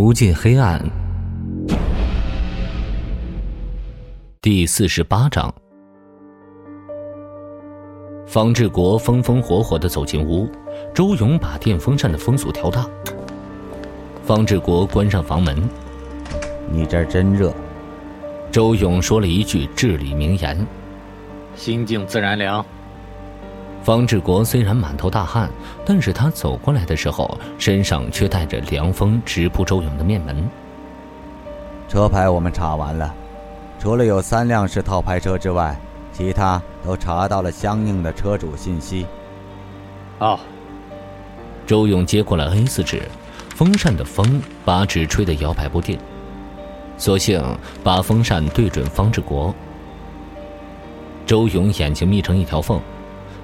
无尽黑暗，第四十八章。方志国风风火火的走进屋，周勇把电风扇的风速调大。方志国关上房门：“你这儿真热。”周勇说了一句至理名言：“心静自然凉。”方志国虽然满头大汗，但是他走过来的时候，身上却带着凉风直扑周勇的面门。车牌我们查完了，除了有三辆是套牌车之外，其他都查到了相应的车主信息。哦。周勇接过了 A 四纸，风扇的风把纸吹得摇摆不定，索性把风扇对准方志国。周勇眼睛眯成一条缝。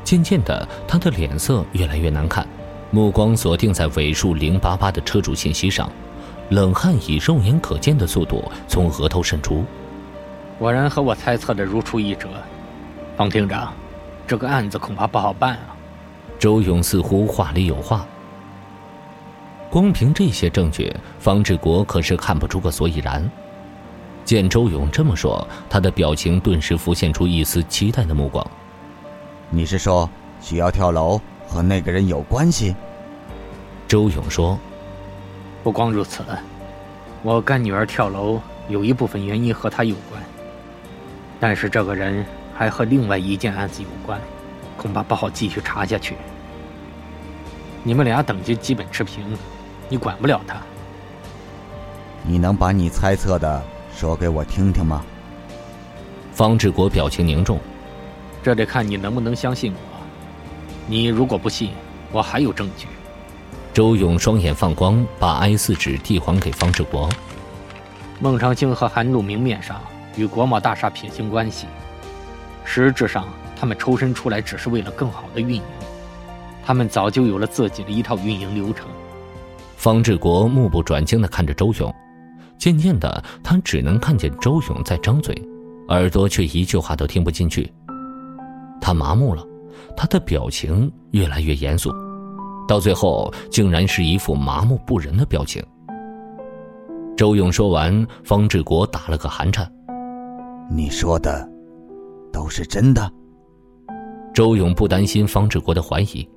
渐渐的，他的脸色越来越难看，目光锁定在尾数零八八的车主信息上，冷汗以肉眼可见的速度从额头渗出。果然和我猜测的如出一辙，方厅长，这个案子恐怕不好办啊。周勇似乎话里有话。光凭这些证据，方志国可是看不出个所以然。见周勇这么说，他的表情顿时浮现出一丝期待的目光。你是说许瑶跳楼和那个人有关系？周勇说：“不光如此，我干女儿跳楼有一部分原因和他有关，但是这个人还和另外一件案子有关，恐怕不好继续查下去。你们俩等级基本持平，你管不了他。你能把你猜测的说给我听听吗？”方志国表情凝重。这得看你能不能相信我。你如果不信，我还有证据。周勇双眼放光，把 I 四纸递还给方志国。孟长青和韩露明面上与国贸大厦撇清关系，实质上他们抽身出来只是为了更好的运营。他们早就有了自己的一套运营流程。方志国目不转睛地看着周勇，渐渐的，他只能看见周勇在张嘴，耳朵却一句话都听不进去。他麻木了，他的表情越来越严肃，到最后竟然是一副麻木不仁的表情。周勇说完，方志国打了个寒颤：“你说的都是真的？”周勇不担心方志国的怀疑，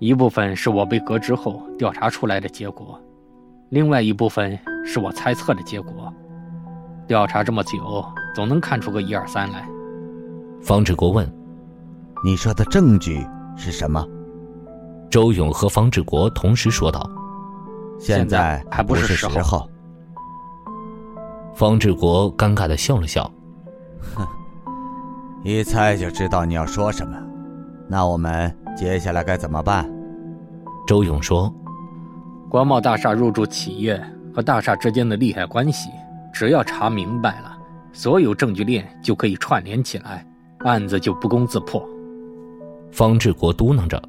一部分是我被革职后调查出来的结果，另外一部分是我猜测的结果。调查这么久，总能看出个一二三来。方志国问。你说的证据是什么？周勇和方志国同时说道：“现在还不是时候。”方志国尴尬的笑了笑：“哼，一猜就知道你要说什么。那我们接下来该怎么办？”周勇说：“国贸大厦入驻企业和大厦之间的利害关系，只要查明白了，所有证据链就可以串联起来，案子就不攻自破。”方志国嘟囔着：“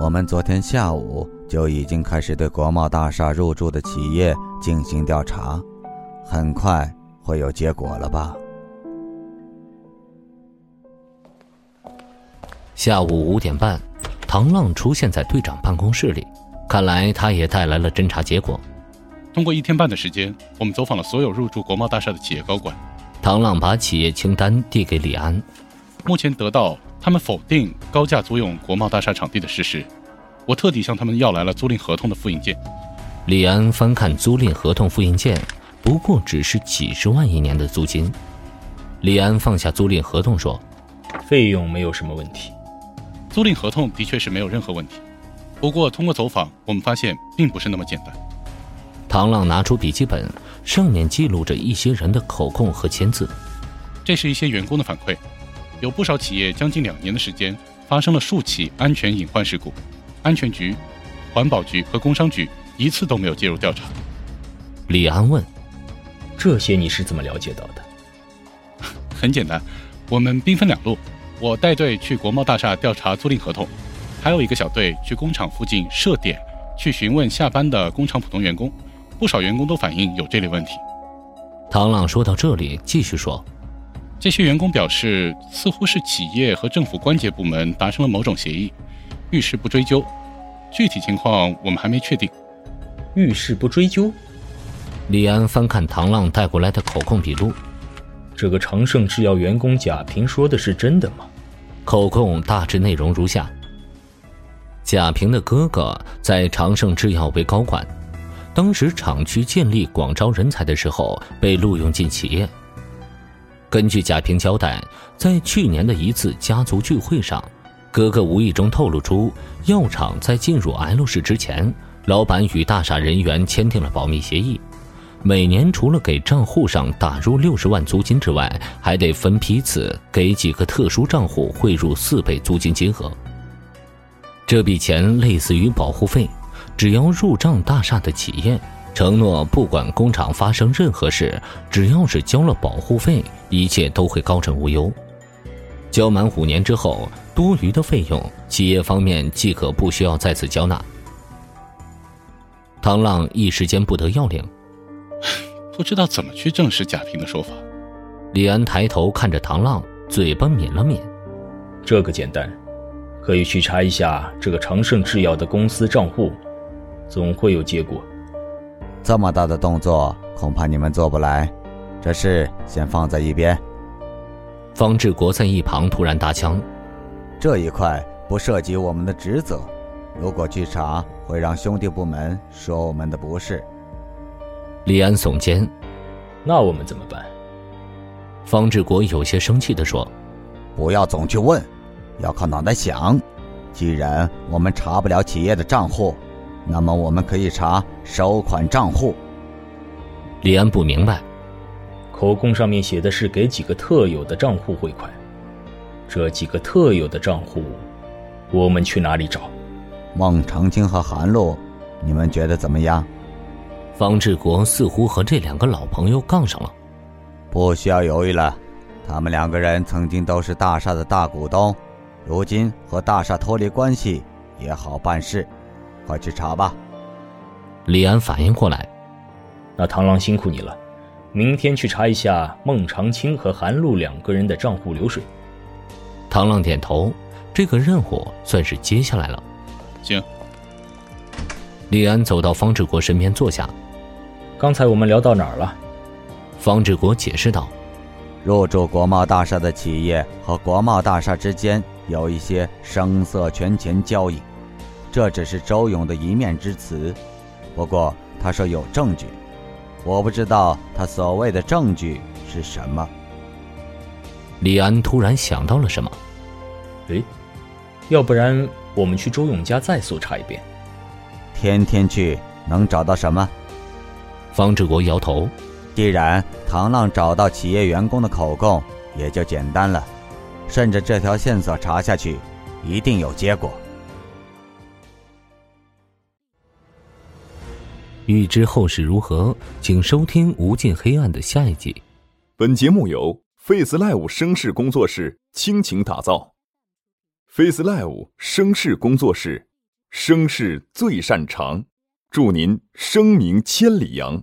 我们昨天下午就已经开始对国贸大厦入驻的企业进行调查，很快会有结果了吧？”下午五点半，唐浪出现在队长办公室里，看来他也带来了侦查结果。通过一天半的时间，我们走访了所有入驻国贸大厦的企业高管。唐浪把企业清单递给李安，目前得到。他们否定高价租用国贸大厦场地的事实，我特地向他们要来了租赁合同的复印件。李安翻看租赁合同复印件，不过只是几十万一年的租金。李安放下租赁合同说：“费用没有什么问题，租赁合同的确是没有任何问题。不过通过走访，我们发现并不是那么简单。”唐浪拿出笔记本，上面记录着一些人的口供和签字，这是一些员工的反馈。有不少企业将近两年的时间发生了数起安全隐患事故，安全局、环保局和工商局一次都没有介入调查。李安问：“这些你是怎么了解到的？” 很简单，我们兵分两路，我带队去国贸大厦调查租赁合同，还有一个小队去工厂附近设点去询问下班的工厂普通员工，不少员工都反映有这类问题。唐朗说到这里，继续说。这些员工表示，似乎是企业和政府关节部门达成了某种协议，遇事不追究。具体情况我们还没确定。遇事不追究？李安翻看唐浪带过来的口供笔录，这个长盛制药员工贾平说的是真的吗？口供大致内容如下：贾平的哥哥在长盛制药为高管，当时厂区建立广招人才的时候被录用进企业。根据贾平交代，在去年的一次家族聚会上，哥哥无意中透露出药厂在进入 L 市之前，老板与大厦人员签订了保密协议。每年除了给账户上打入六十万租金之外，还得分批次给几个特殊账户汇入四倍租金金额。这笔钱类似于保护费，只要入账大厦的企业承诺，不管工厂发生任何事，只要是交了保护费，一切都会高枕无忧。交满五年之后，多余的费用，企业方面即可不需要再次交纳。唐浪一时间不得要领。不知道怎么去证实贾平的说法。李安抬头看着唐浪，嘴巴抿了抿。这个简单，可以去查一下这个长盛制药的公司账户，总会有结果。这么大的动作，恐怕你们做不来。这事先放在一边。方志国在一旁突然搭腔：“这一块不涉及我们的职责，如果去查，会让兄弟部门说我们的不是。”李安耸肩：“那我们怎么办？”方志国有些生气地说：“不要总去问，要靠脑袋想。既然我们查不了企业的账户，那么我们可以查收款账户。”李安不明白，口供上面写的是给几个特有的账户汇款，这几个特有的账户，我们去哪里找？孟长青和韩露，你们觉得怎么样？方志国似乎和这两个老朋友杠上了，不需要犹豫了。他们两个人曾经都是大厦的大股东，如今和大厦脱离关系也好办事，快去查吧。李安反应过来，那螳螂辛苦你了，明天去查一下孟长青和韩露两个人的账户流水。螳螂点头，这个任务算是接下来了。行。李安走到方志国身边坐下。刚才我们聊到哪儿了？方志国解释道：“入驻国贸大厦的企业和国贸大厦之间有一些声色权钱交易，这只是周勇的一面之词。不过他说有证据，我不知道他所谓的证据是什么。”李安突然想到了什么，诶，要不然我们去周勇家再搜查一遍？天天去能找到什么？方志国摇头。既然唐浪找到企业员工的口供，也就简单了。顺着这条线索查下去，一定有结果。欲知后事如何，请收听《无尽黑暗》的下一集。本节目由 Face Live 声势工作室倾情打造。Face Live 声势工作室，声势最擅长，祝您声名千里扬。